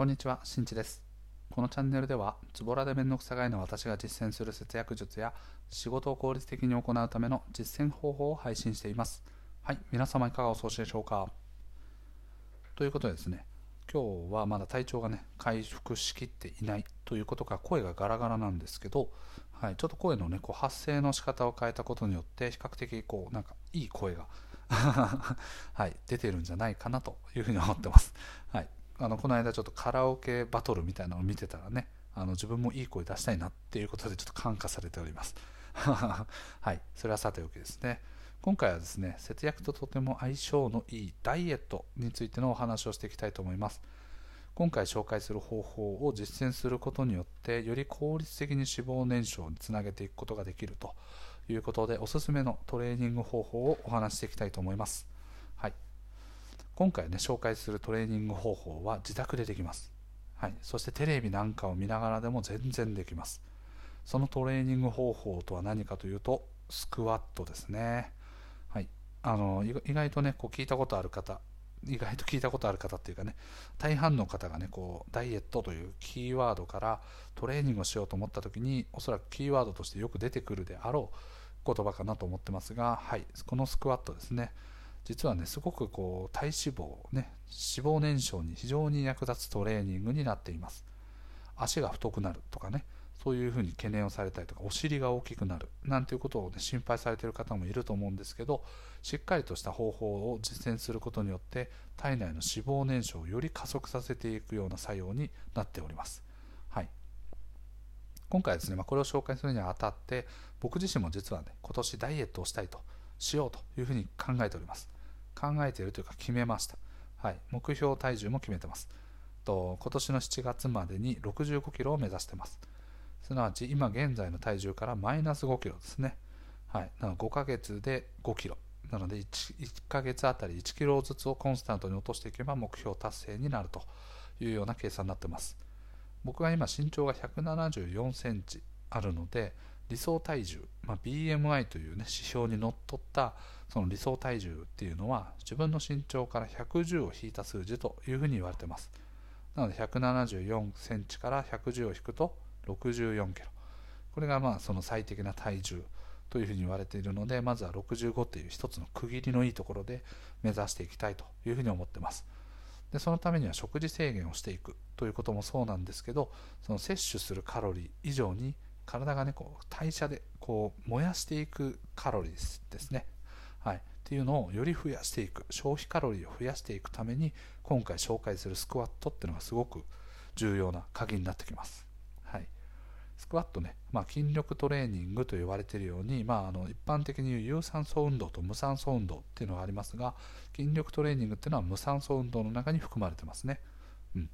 こんにちは、しんちです。このチャンネルでは、ズボラでめんどくさがいの私が実践する節約術や、仕事を効率的に行うための実践方法を配信しています。はい、皆様いかがお過ごしでしょうか？ということでですね、今日はまだ体調がね、回復しきっていないということから声がガラガラなんですけど、はい、ちょっと声のね、こう発声の仕方を変えたことによって、比較的こう、なんかいい声が はい、出てるんじゃないかなというふうに思ってます。はい、あのこの間ちょっとカラオケバトルみたいなのを見てたらねあの自分もいい声出したいなっていうことでちょっと感化されております。はい。それはさておきですね。今回はですね節約ととても相性のいいダイエットについてのお話をしていきたいと思います。今回紹介する方法を実践することによってより効率的に脂肪燃焼につなげていくことができるということでおすすめのトレーニング方法をお話していきたいと思います。今回ね紹介するトレーニング方法は自宅でできます、はい、そしてテレビなんかを見ながらでも全然できます。そのトレーニング方法とは何かというとスクワットですね、はい、あの意外とねこう聞いたことある方意外と聞いたことある方っていうかね大半の方がねこうダイエットというキーワードからトレーニングをしようと思った時におそらくキーワードとしてよく出てくるであろう言葉かなと思ってますがはい。このスクワットですね。実はねすごくこう体脂肪ね脂肪燃焼に非常に役立つトレーニングになっています。足が太くなるとかねそういうふうに懸念をされたりとかお尻が大きくなるなんていうことを、ね、心配されている方もいると思うんですけどしっかりとした方法を実践することによって体内の脂肪燃焼をより加速させていくような作用になっております、はい、今回ですね、まあ、これを紹介するにあたって僕自身も実はね今年ダイエットをしたいとしようというふうに考えております考えているというか決めました。はい、目標体重も決めてます。と今年の7月までに65キロを目指してます。すなわち今現在の体重からマイナス5キロですね。はい、なの5ヶ月で5キロ。なので 1, 1ヶ月あたり1キロずつをコンスタントに落としていけば目標達成になるというような計算になってます。僕は今身長が174センチあるので理想体重、まあ、BMI という、ね、指標にのっとったその理想体重っていうのは自分の身長から110を引いた数字というふうに言われてます。なので174センチから110を引くと64キロ。これがまあその最適な体重というふうに言われているのでまずは65という一つの区切りのいいところで目指していきたいというふうに思ってます。でそのためには食事制限をしていくということもそうなんですけどその摂取するカロリー以上に体がねこう代謝でこう燃やしていくカロリーですね。はい、っていうのをより増やしていく。消費カロリーを増やしていくために今回紹介するスクワットっていうのがすごく重要な鍵になってきます、はい、スクワットね、まあ、筋力トレーニングと言われているように、まあ、あの一般的に言う有酸素運動と無酸素運動っていうのがありますが筋力トレーニングっていうのは無酸素運動の中に含まれてますね、うん、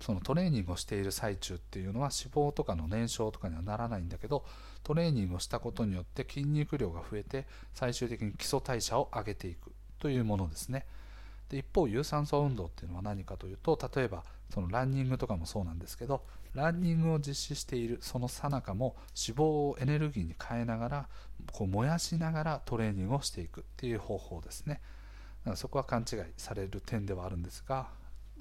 そのトレーニングをしている最中っていうのは脂肪とかの燃焼とかにはならないんだけどトレーニングをしたことによって筋肉量が増えて最終的に基礎代謝を上げていくというものですね。で一方有酸素運動っていうのは何かというと例えばそのランニングとかもそうなんですけどランニングを実施しているその最中も脂肪をエネルギーに変えながらこう燃やしながらトレーニングをしていくっていう方法ですね。だからそこは勘違いされる点ではあるんですが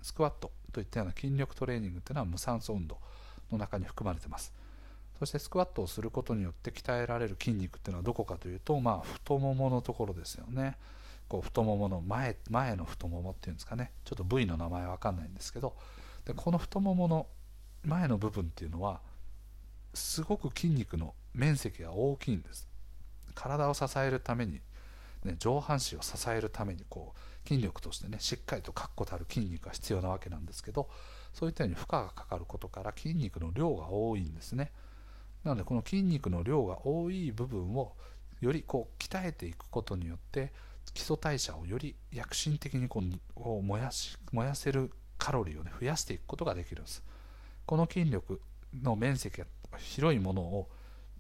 スクワット。といったような筋力トレーニングっていうのは無酸素運動の中に含まれてます。そしてスクワットをすることによって鍛えられる筋肉っていうのはどこかというと、まあ、太もものところですよね。こう太ももの前前の太ももっていうんですかね。ちょっと部位の名前わかんないんですけど。でこの太ももの前の部分っていうのはすごく筋肉の面積が大きいんです。体を支えるために、ね、上半身を支えるためにこう筋力としてねしっかりと確固たる筋肉が必要なわけなんですけどそういったように負荷がかかることから筋肉の量が多いんですね。なのでこの筋肉の量が多い部分をよりこう鍛えていくことによって基礎代謝をより躍進的にこう燃やし燃やせるカロリーを、ね、増やしていくことができるんです。この筋力の面積が広いものを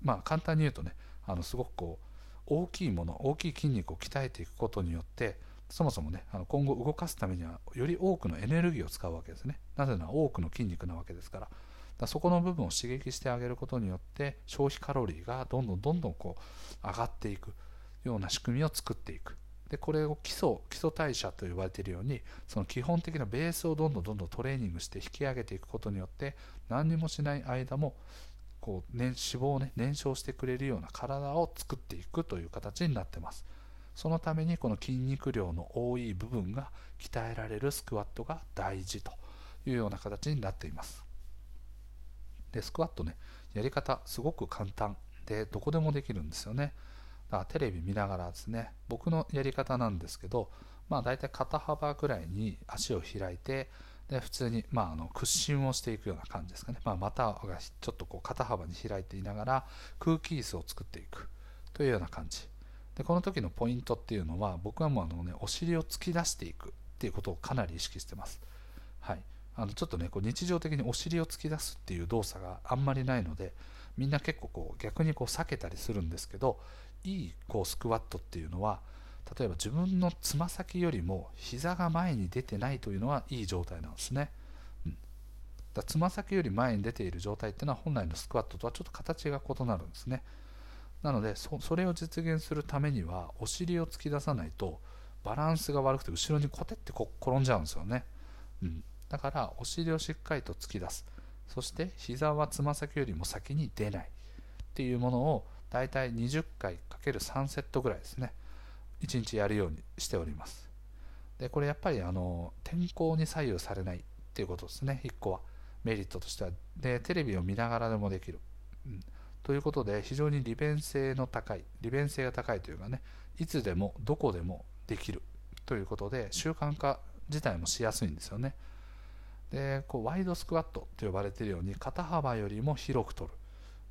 まあ簡単に言うとねあのすごくこう大きいもの大きい筋肉を鍛えていくことによってそもそもねあの今後動かすためにはより多くのエネルギーを使うわけですね。なぜなら多くの筋肉なわけですから。だそこの部分を刺激してあげることによって消費カロリーがどんどんどんどんこう上がっていくような仕組みを作っていく。でこれを基礎基礎代謝と呼ばれているようにその基本的なベースをどんどんどんどんトレーニングして引き上げていくことによって何にもしない間もこう、ね、脂肪を、ね、燃焼してくれるような体を作っていくという形になってます。そのためにこの筋肉量の多い部分が鍛えられるスクワットが大事というような形になっています。でスクワットねやり方すごく簡単でどこでもできるんですよね。だからテレビ見ながらですね僕のやり方なんですけどまあ大体肩幅ぐらいに足を開いてで普通に、まあ、あの屈伸をしていくような感じですかね、まあ、股がちょっとこう肩幅に開いていながら空気椅子を作っていくというような感じ。でこの時のポイントっていうのは僕はもうあの、ね、お尻を突き出していくっていうことをかなり意識してます、はい、あのちょっとねこう日常的にお尻を突き出すっていう動作があんまりないのでみんな結構こう逆にこう避けたりするんですけどいいこうスクワットっていうのは例えば自分のつま先よりも膝が前に出てないというのはいい状態なんですね。うん、だつま先より前に出ている状態っていうのは本来のスクワットとはちょっと形が異なるんですね。なのでそれを実現するためにはお尻を突き出さないとバランスが悪くて後ろにコテって転んじゃうんですよね。うん、だからお尻をしっかりと突き出す。そして膝はつま先よりも先に出ない。っていうものをだいたい20回 ×3 セットぐらいですね。1日やるようにしております。でこれやっぱりあの天候に左右されない。っていうことですね。1個は。メリットとしては。でテレビを見ながらでもできる、うん、ということで非常に利便性の高い利便性が高いというかねいつでもどこでもできるということで習慣化自体もしやすいんですよね。でこうワイドスクワットと呼ばれているように肩幅よりも広く取る。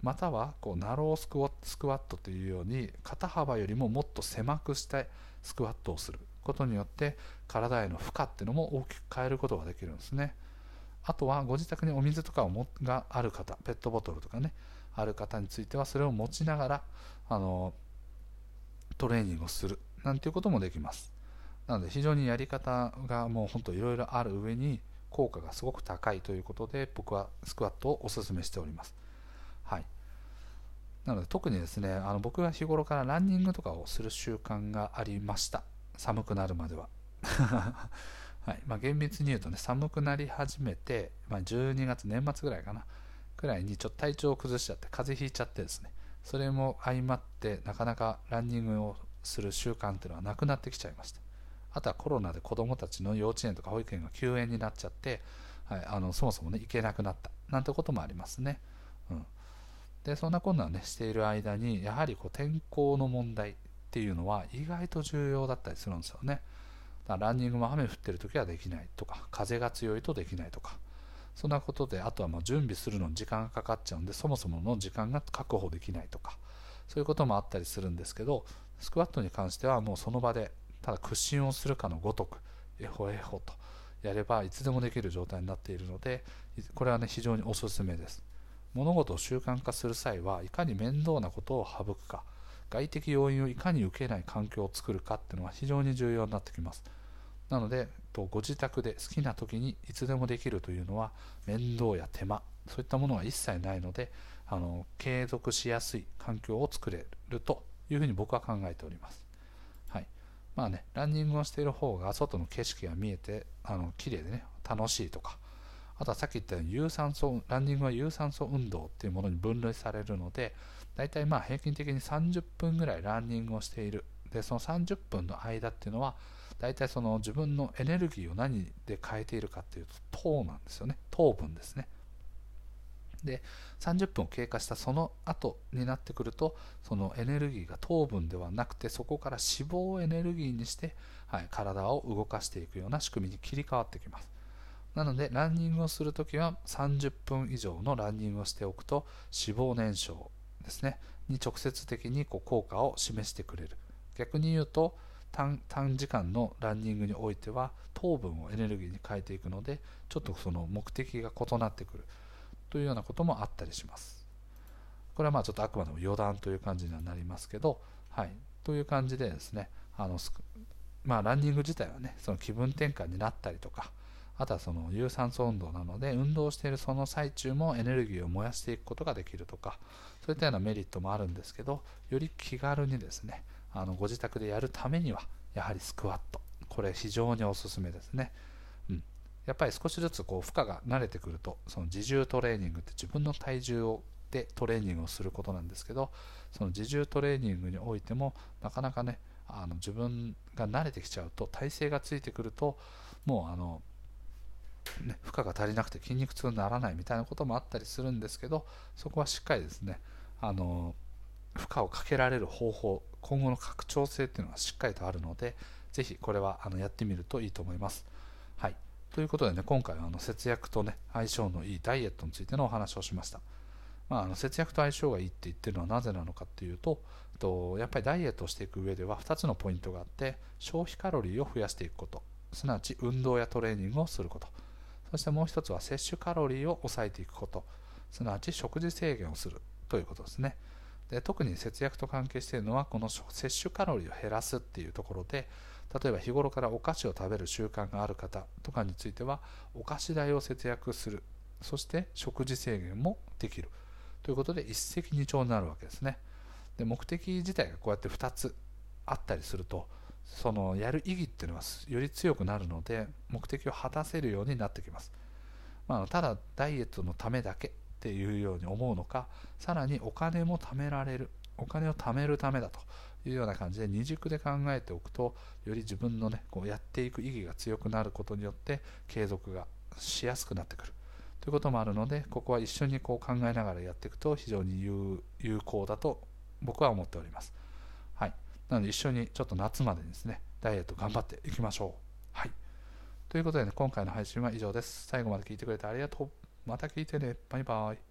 またはこうナロースクワットというように肩幅よりももっと狭くしてスクワットをすることによって体への負荷っていうのも大きく変えることができるんですね。あとはご自宅にお水とかをもがある方ペットボトルとかねある方についてはそれを持ちながらあのトレーニングをするなんていうこともできます。なので非常にやり方がもうほんといろいろある上に効果がすごく高いということで僕はスクワットをお勧めしております。はい。なので特にですねあの僕は日頃からランニングとかをする習慣がありました。寒くなるまでは。はい。まあ、厳密に言うとね寒くなり始めて、まあ、12月年末ぐらいかな。くらいにちょっと体調を崩しちゃって風邪ひいちゃってですね。それも相まってなかなかランニングをする習慣っていうのはなくなってきちゃいました。あとはコロナで子どもたちの幼稚園とか保育園が休園になっちゃって、はい、あのそもそもね行けなくなった。なんてこともありますね、うん、でそんなこんなねしている間にやはりこう天候の問題っていうのは意外と重要だったりするんですよね。だからランニングも雨降ってる時はできないとか風が強いとできないとかそんなことであとはもう準備するのに時間がかかっちゃうんでそもそもの時間が確保できないとかそういうこともあったりするんですけどスクワットに関してはもうその場でただ屈伸をするかのごとくエホエホとやればいつでもできる状態になっているのでこれはね非常におすすめです。物事を習慣化する際はいかに面倒なことを省くか。外的要因をいかに受けない環境を作るかっていうのは非常に重要になってきます。なのでご自宅で好きな時にいつでもできるというのは面倒や手間そういったものは一切ないのであの継続しやすい環境を作れるというふうに僕は考えております。はい。まあねランニングをしている方が外の景色が見えてあの綺麗でね楽しいとかあとはさっき言ったように有酸素ランニングは有酸素運動っていうものに分類されるので大体まあ平均的に30分ぐらいランニングをしている。でその30分の間っていうのは大体その自分のエネルギーを何で変えているかっていうと糖なんですよね。糖分ですね。で30分を経過したその後になってくるとそのエネルギーが糖分ではなくてそこから脂肪をエネルギーにして、はい、体を動かしていくような仕組みに切り替わってきます。なのでランニングをするときは30分以上のランニングをしておくと脂肪燃焼ですね。に直接的にこう効果を示してくれる。逆に言うと短時間のランニングにおいては糖分をエネルギーに変えていくのでちょっとその目的が異なってくる。というようなこともあったりします。これはまあちょっとあくまでも余談という感じにはなりますけどはい。という感じでですねあのまあランニング自体はねその気分転換になったりとかあとはその有酸素運動なので運動しているその最中もエネルギーを燃やしていくことができるとかそういったようなメリットもあるんですけどより気軽にですねあのご自宅でやるためにはやはりスクワット。これ非常におすすめですね、うん、やっぱり少しずつこう負荷が慣れてくるとその自重トレーニングって自分の体重をでトレーニングをすることなんですけどその自重トレーニングにおいてもなかなかねあの自分が慣れてきちゃうと体勢がついてくるともうあの、ね、負荷が足りなくて筋肉痛にならないみたいなこともあったりするんですけどそこはしっかりですねあの負荷をかけられる方法今後の拡張性っていうのがしっかりとあるのでぜひこれはあのやってみるといいと思います。はい、ということでね今回はあの節約とね相性のいいダイエットについてのお話をしました。まあ、あの節約と相性がいいって言ってるのはなぜなのかっていうととやっぱりダイエットをしていく上では2つのポイントがあって消費カロリーを増やしていくこと。すなわち運動やトレーニングをすること。そしてもう一つは摂取カロリーを抑えていくこと。すなわち食事制限をする。ということですね。で特に節約と関係しているのはこの摂取カロリーを減らすっていうところで例えば日頃からお菓子を食べる習慣がある方とかについてはお菓子代を節約する。そして食事制限もできる。ということで一石二鳥になるわけですね。で目的自体がこうやって2つあったりするとそのやる意義っていうのはより強くなるので目的を果たせるようになってきます、まあ、ただダイエットのためだけっていうように思うのかさらにお金も貯められるお金を貯めるためだというような感じで二軸で考えておくとより自分のねこうやっていく意義が強くなることによって継続がしやすくなってくるということもあるのでここは一緒にこう考えながらやっていくと非常に有効だと僕は思っております。はい、なので一緒にちょっと夏までにですねダイエット頑張っていきましょう。はい、ということでね今回の配信は以上です。最後まで聞いてくれてありがとう。また聞いてね。バイバイ。